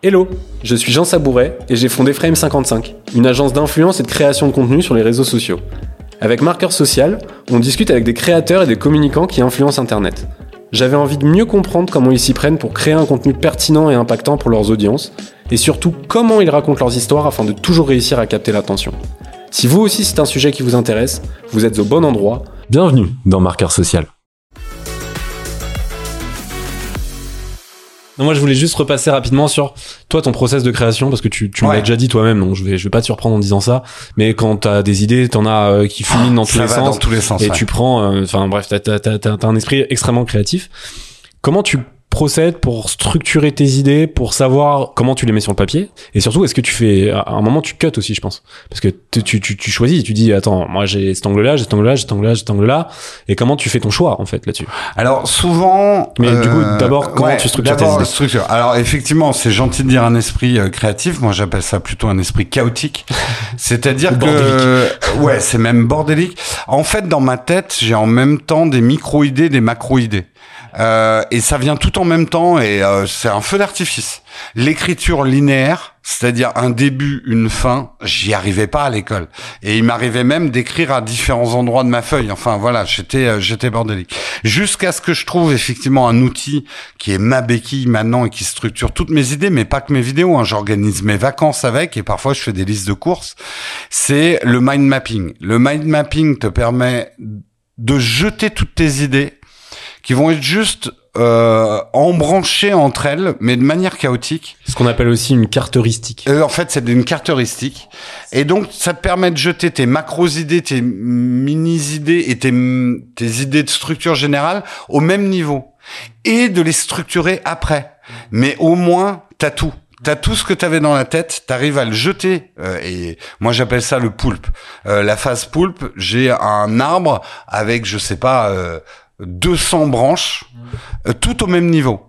Hello, je suis Jean Sabouret et j'ai fondé Frame55, une agence d'influence et de création de contenu sur les réseaux sociaux. Avec Marqueur Social, on discute avec des créateurs et des communicants qui influencent Internet. J'avais envie de mieux comprendre comment ils s'y prennent pour créer un contenu pertinent et impactant pour leurs audiences, et surtout comment ils racontent leurs histoires afin de toujours réussir à capter l'attention. Si vous aussi c'est un sujet qui vous intéresse, vous êtes au bon endroit. Bienvenue dans Marqueur Social. Non, moi, je voulais juste repasser rapidement sur toi, ton process de création, parce que tu, tu m'as déjà dit toi-même, donc je vais, je vais pas te surprendre en disant ça. Mais quand t'as des idées, t'en as euh, qui fuminent dans, tous les sens, dans tous les sens. Et tu prends, euh, enfin bref, t'as, t'as, t'as, t'as un esprit extrêmement créatif. Comment tu procèdes pour structurer tes idées, pour savoir comment tu les mets sur le papier Et surtout, est-ce que tu fais... À un moment, tu cut aussi, je pense. Parce que tu, tu, tu choisis, tu dis, attends, moi j'ai cet angle-là, j'ai cet angle-là, j'ai cet angle-là, j'ai cet angle-là. Et comment tu fais ton choix, en fait, là-dessus? Alors, souvent... Mais du coup, euh, d'abord, comment tu structures tes idées? structure. Alors, effectivement, c'est gentil de dire un esprit euh, créatif. Moi, j'appelle ça plutôt un esprit chaotique. C'est-à-dire que... Ouais, c'est même bordélique. En fait, dans ma tête, j'ai en même temps des micro-idées, des macro-idées. Euh, et ça vient tout en même temps et euh, c'est un feu d'artifice. L'écriture linéaire, c'est-à-dire un début, une fin, j'y arrivais pas à l'école. Et il m'arrivait même d'écrire à différents endroits de ma feuille. Enfin voilà, j'étais euh, j'étais bordélique. Jusqu'à ce que je trouve effectivement un outil qui est ma béquille maintenant et qui structure toutes mes idées, mais pas que mes vidéos. Hein. J'organise mes vacances avec et parfois je fais des listes de courses. C'est le mind mapping. Le mind mapping te permet de jeter toutes tes idées qui vont être juste euh, embranchées entre elles, mais de manière chaotique. Ce qu'on appelle aussi une carte heuristique. Euh, en fait, c'est une carte heuristique. Et donc, ça te permet de jeter tes macros-idées, tes mini-idées et tes, tes idées de structure générale au même niveau. Et de les structurer après. Mais au moins, t'as tout. T'as tout ce que t'avais dans la tête, t'arrives à le jeter. Euh, et moi, j'appelle ça le poulpe. Euh, la phase poulpe, j'ai un arbre avec, je sais pas, euh, 200 branches, euh, tout au même niveau.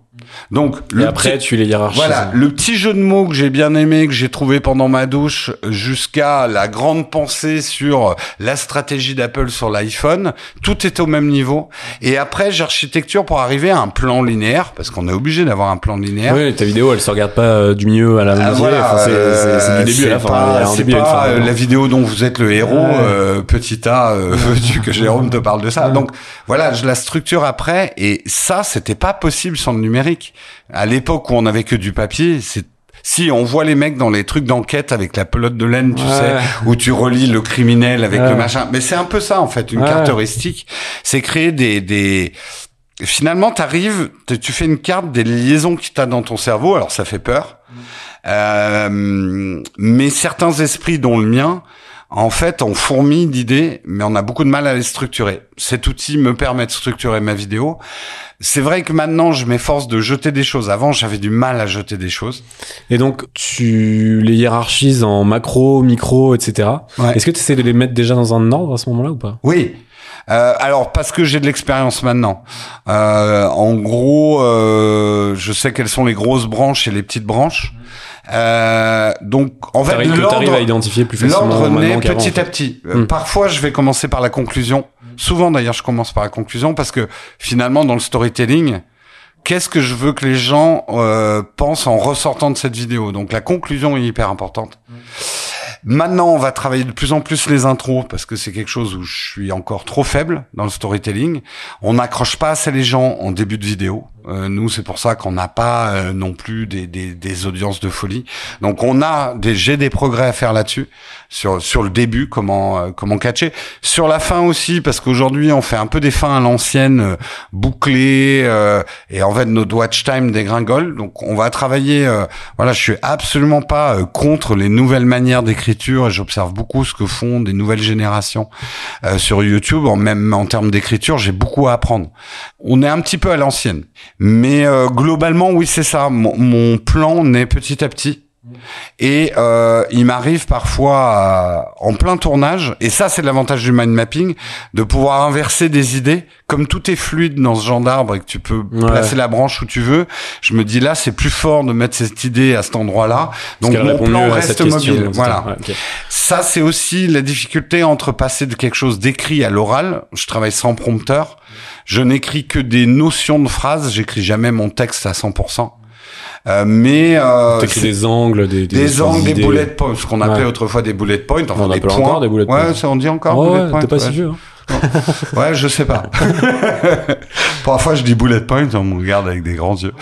Donc, le après, tu les hiérarchises. Voilà, le petit jeu de mots que j'ai bien aimé, que j'ai trouvé pendant ma douche, jusqu'à la grande pensée sur la stratégie d'Apple sur l'iPhone, tout est au même niveau. Et après, j'architecture pour arriver à un plan linéaire, parce qu'on est obligé d'avoir un plan linéaire. Oui, ta vidéo, elle se regarde pas euh, du milieu à la ah, voilà, c'est euh, du début à la fin. C'est pas, euh, la vidéo dont vous êtes le héros, petit A, veux-tu que Jérôme te parle de ça. Donc, voilà, je la structure après, et ça, c'était pas possible sans le numérique. À l'époque où on avait que du papier, c'est si on voit les mecs dans les trucs d'enquête avec la pelote de laine, tu sais, où tu relis le criminel avec le machin. Mais c'est un peu ça en fait, une carte heuristique. C'est créer des des finalement t'arrives, tu fais une carte des liaisons que t'as dans ton cerveau. Alors ça fait peur, mm. euh, mais certains esprits, dont le mien, en fait, on fourmille d'idées, mais on a beaucoup de mal à les structurer. Cet outil me permet de structurer ma vidéo. C'est vrai que maintenant, je m'efforce de jeter des choses. Avant, j'avais du mal à jeter des choses. Et donc, tu les hiérarchises en macro, micro, etc. Est-ce que tu essaies de les mettre déjà dans un ordre à ce moment-là ou pas? Oui. Euh, alors parce que j'ai de l'expérience maintenant. Euh, en gros, euh, je sais quelles sont les grosses branches et les petites branches. Euh, donc, en fait, l'ordre à identifier plus facilement. naît petit à petit. Euh, hmm. Parfois, je vais commencer par la conclusion. Souvent, d'ailleurs, je commence par la conclusion parce que finalement, dans le storytelling, qu'est-ce que je veux que les gens euh, pensent en ressortant de cette vidéo? Donc, la conclusion est hyper importante. Maintenant, on va travailler de plus en plus les intros parce que c'est quelque chose où je suis encore trop faible dans le storytelling. On n'accroche pas assez les gens en début de vidéo. Euh, nous, c'est pour ça qu'on n'a pas euh, non plus des, des, des, audiences de folie. Donc, on a des, j'ai des progrès à faire là-dessus sur sur le début, comment euh, comment catcher. Sur la fin aussi, parce qu'aujourd'hui, on fait un peu des fins à l'ancienne, bouclées, et en fait, notre watch time dégringole. Donc, on va travailler. voilà, je suis absolument pas contre les nouvelles manières d'écriture, j'observe beaucoup ce que font des nouvelles générations sur YouTube. Même en termes d'écriture, j'ai beaucoup à apprendre. On est un petit peu à l'ancienne. Mais euh, globalement, oui, c'est ça. Mon, plan naît petit à petit. Et euh, il m'arrive parfois en plein tournage, et ça c'est l'avantage du mind mapping, de pouvoir inverser des idées. Comme tout est fluide dans ce genre d'arbre et que tu peux placer la branche où tu veux, je me dis là c'est plus fort de mettre cette idée à cet endroit-là. Donc mon plan reste mobile. voilà. Ça c'est aussi la difficulté entre passer de quelque chose d'écrit à l'oral. Je travaille sans prompteur. Je n'écris que des notions de phrases, j'écris jamais mon texte à 100%. Euh, mais euh, T'écris des angles, des, des, des angles, des idées. bullet points, ce qu'on appelait Ouais. autrefois des bullet points, enfin On des points. encore des bullet points. Ouais, ça on dit encore bullet ouais, points. t'es pas ouais. si vieux. hein. Ouais, je sais pas. Parfois, je dis bullet point, on me regarde avec des grands yeux.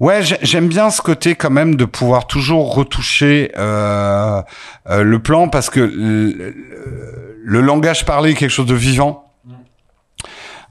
Ouais, j'ai- j'aime bien ce côté quand même de pouvoir toujours retoucher euh, euh, le plan parce que le- le langage parlé est quelque chose de vivant.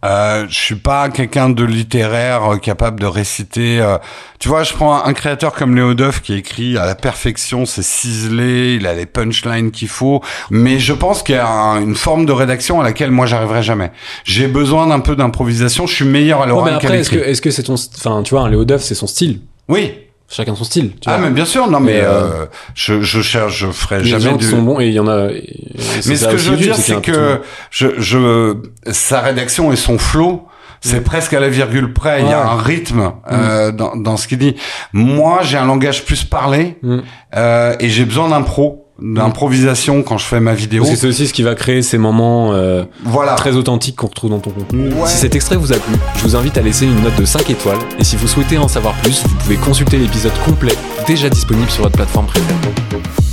Euh, je suis pas quelqu'un de littéraire euh, capable de réciter. euh, tu vois, je prends un, un créateur comme Léo Duff qui écrit à la perfection, c'est ciselé, il a les punchlines qu'il faut. Mais je pense qu'il y a un- une forme de rédaction à laquelle moi j'arriverai jamais. J'ai besoin d'un peu d'improvisation. Je suis meilleur à Ouais, l'oral mais qu'à est-ce que l'écrit. est-ce que c'est ton, enfin, tu vois, un Léo Duff, c'est son style? Oui. Chacun son style. Tu Ah, vois. mais bien sûr. Non, mais, Mais, euh, je, je cherche, je ferai jamais gens qui du. sont bons et il y en a. Mais ce que je veux dire, c'est que je, je, sa rédaction et son flow, c'est presque à la virgule près. Il y a un rythme euh, dans, dans ce qu'il dit. Moi, j'ai un langage plus parlé Mm. euh, et j'ai besoin d'impro, d'improvisation quand je fais ma vidéo. C'est aussi ce qui va créer ces moments euh, Voilà. très authentiques qu'on retrouve dans ton contenu. Ouais. Si cet extrait vous a plu, je vous invite à laisser une note de 5 étoiles. Et si vous souhaitez en savoir plus, vous pouvez consulter l'épisode complet déjà disponible sur votre plateforme préférée.